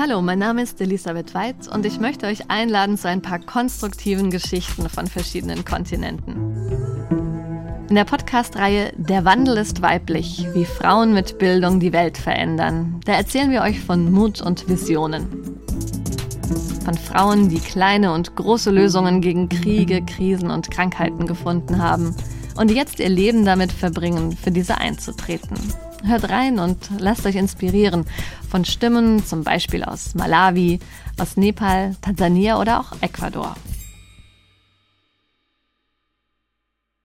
Hallo, mein Name ist Elisabeth Weitz und ich möchte euch einladen zu ein paar konstruktiven Geschichten von verschiedenen Kontinenten. In der Podcast-Reihe Der Wandel ist weiblich, wie Frauen mit Bildung die Welt verändern, da erzählen wir euch von Mut und Visionen. Von Frauen, die kleine und große Lösungen gegen Kriege, Krisen und Krankheiten gefunden haben und jetzt ihr Leben damit verbringen, für diese einzutreten. Hört rein und lasst euch inspirieren von Stimmen zum Beispiel aus Malawi, aus Nepal, Tansania oder auch Ecuador.